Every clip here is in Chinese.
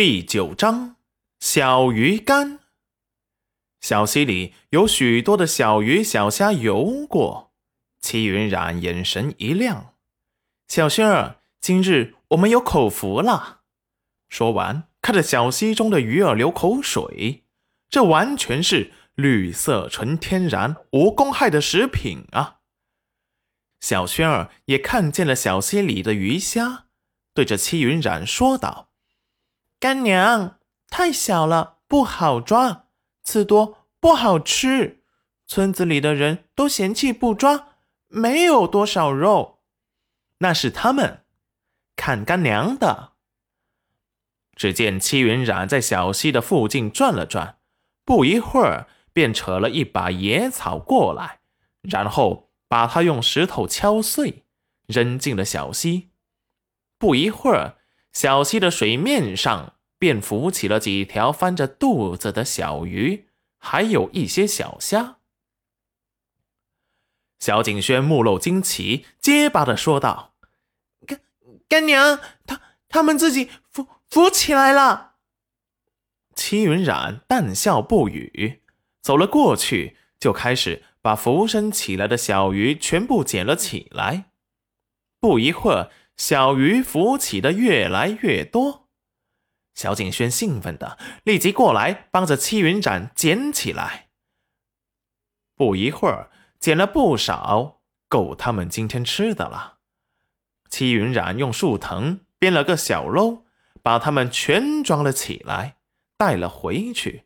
第九章小鱼干。小溪里有许多的小鱼小虾游过，齐云冉眼神一亮：“小轩儿，今日我们有口福了。”说完，看着小溪中的鱼儿流口水，这完全是绿色、纯天然、无公害的食品啊！小轩儿也看见了小溪里的鱼虾，对着戚云冉说道。干娘太小了，不好抓；刺多不好吃。村子里的人都嫌弃不抓，没有多少肉。那是他们看干娘的。只见戚云染在小溪的附近转了转，不一会儿便扯了一把野草过来，然后把它用石头敲碎，扔进了小溪。不一会儿。小溪的水面上便浮起了几条翻着肚子的小鱼，还有一些小虾。小景轩目露惊奇，结巴的说道：“干干娘，他他们自己浮浮起来了。”戚云染淡笑不语，走了过去，就开始把浮升起来的小鱼全部捡了起来。不一会儿。小鱼浮起的越来越多，小景轩兴奋的立即过来帮着戚云展捡起来。不一会儿，捡了不少，够他们今天吃的了。戚云染用树藤编了个小篓，把它们全装了起来，带了回去，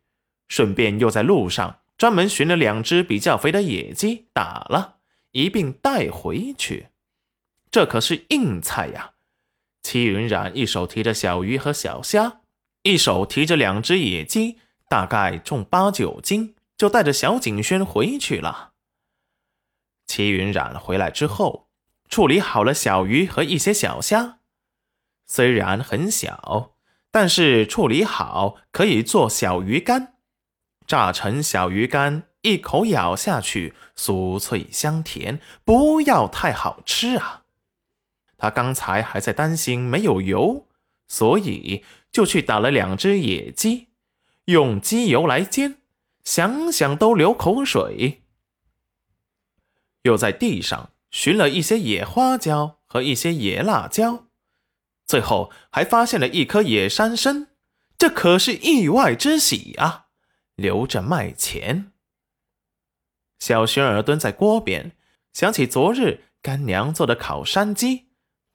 顺便又在路上专门寻了两只比较肥的野鸡，打了一并带回去。这可是硬菜呀！齐云染一手提着小鱼和小虾，一手提着两只野鸡，大概重八九斤，就带着小景轩回去了。齐云染回来之后，处理好了小鱼和一些小虾，虽然很小，但是处理好可以做小鱼干，炸成小鱼干，一口咬下去，酥脆香甜，不要太好吃啊！他刚才还在担心没有油，所以就去打了两只野鸡，用鸡油来煎，想想都流口水。又在地上寻了一些野花椒和一些野辣椒，最后还发现了一颗野山参，这可是意外之喜啊！留着卖钱。小轩儿蹲在锅边，想起昨日干娘做的烤山鸡。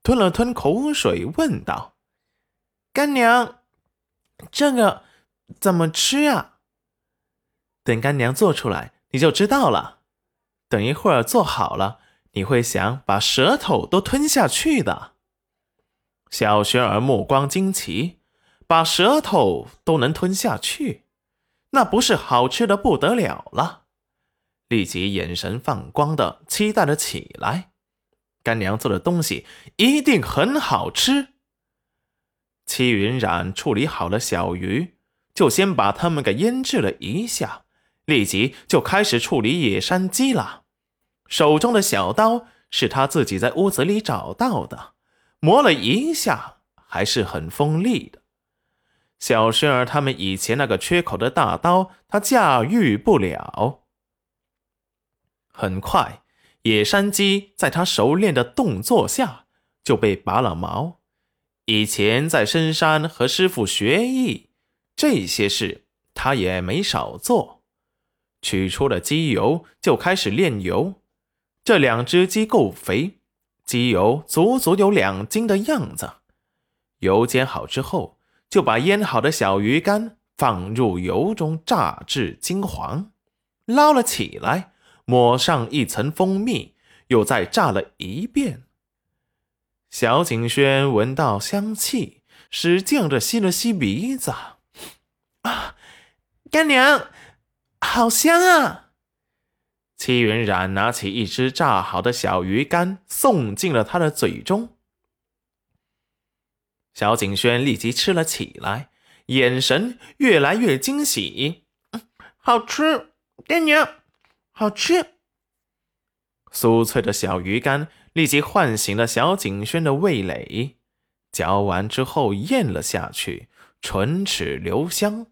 吞了吞口水，问道：“干娘，这个怎么吃啊？”等干娘做出来，你就知道了。等一会儿做好了，你会想把舌头都吞下去的。小轩儿目光惊奇，把舌头都能吞下去，那不是好吃的不得了了？立即眼神放光的期待了起来。干娘做的东西一定很好吃。戚云染处理好了小鱼，就先把它们给腌制了一下，立即就开始处理野山鸡了。手中的小刀是他自己在屋子里找到的，磨了一下还是很锋利的。小轩儿他们以前那个缺口的大刀，他驾驭不了。很快。野山鸡在他熟练的动作下就被拔了毛。以前在深山和师傅学艺，这些事他也没少做。取出了鸡油，就开始炼油。这两只鸡够肥，鸡油足足有两斤的样子。油煎好之后，就把腌好的小鱼干放入油中炸至金黄，捞了起来。抹上一层蜂蜜，又再炸了一遍。小景轩闻到香气，使劲的吸了吸鼻子，啊，干娘，好香啊！戚云染拿起一只炸好的小鱼干，送进了他的嘴中。小景轩立即吃了起来，眼神越来越惊喜，好吃，干娘。好吃，酥脆的小鱼干立即唤醒了小景轩的味蕾。嚼完之后咽了下去，唇齿留香，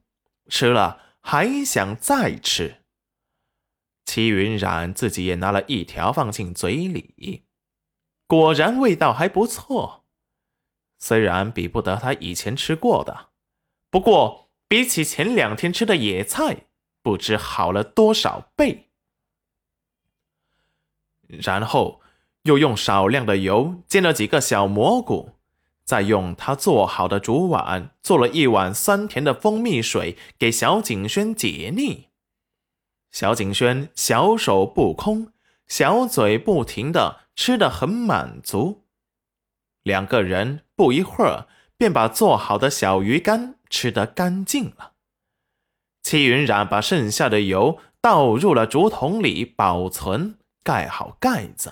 吃了还想再吃。齐云冉自己也拿了一条放进嘴里，果然味道还不错，虽然比不得他以前吃过的，不过比起前两天吃的野菜，不知好了多少倍。然后又用少量的油煎了几个小蘑菇，再用他做好的竹碗做了一碗酸甜的蜂蜜水给小景轩解腻。小景轩小手不空，小嘴不停的吃的很满足。两个人不一会儿便把做好的小鱼干吃得干净了。戚云染把剩下的油倒入了竹筒里保存，盖好盖子。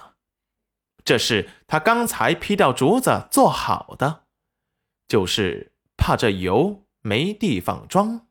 这是他刚才劈掉竹子做好的，就是怕这油没地方装。